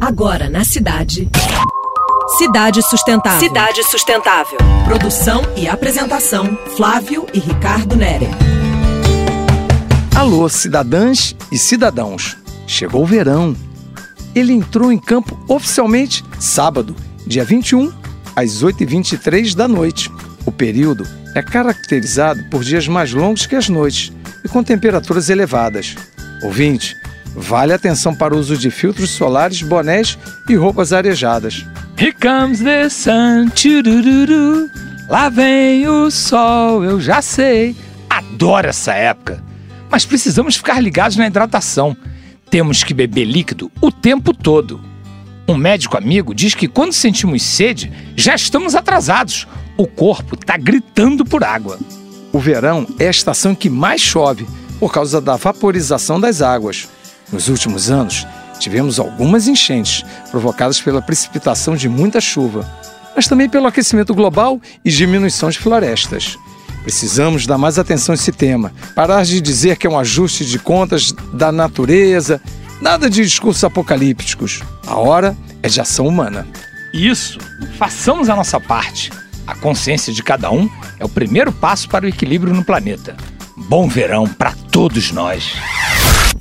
Agora na cidade. Cidade Sustentável. Cidade Sustentável. Produção e apresentação: Flávio e Ricardo Nere. Alô, cidadãs e cidadãos. Chegou o verão. Ele entrou em campo oficialmente sábado, dia 21, às 8h23 da noite. O período é caracterizado por dias mais longos que as noites e com temperaturas elevadas. Ouvinte, vale atenção para o uso de filtros solares, bonés e roupas arejadas. Here comes the sun, tchurururu. Lá vem o sol, eu já sei. Adoro essa época. Mas precisamos ficar ligados na hidratação. Temos que beber líquido o tempo todo. Um médico amigo diz que quando sentimos sede, já estamos atrasados. O corpo está gritando por água. O verão é a estação que mais chove por causa da vaporização das águas. Nos últimos anos, tivemos algumas enchentes provocadas pela precipitação de muita chuva, mas também pelo aquecimento global e diminuição de florestas. Precisamos dar mais atenção a esse tema, parar de dizer que é um ajuste de contas da natureza, nada de discursos apocalípticos. A hora é de ação humana. Isso, façamos a nossa parte. A consciência de cada um é o primeiro passo para o equilíbrio no planeta. Bom verão para todos nós.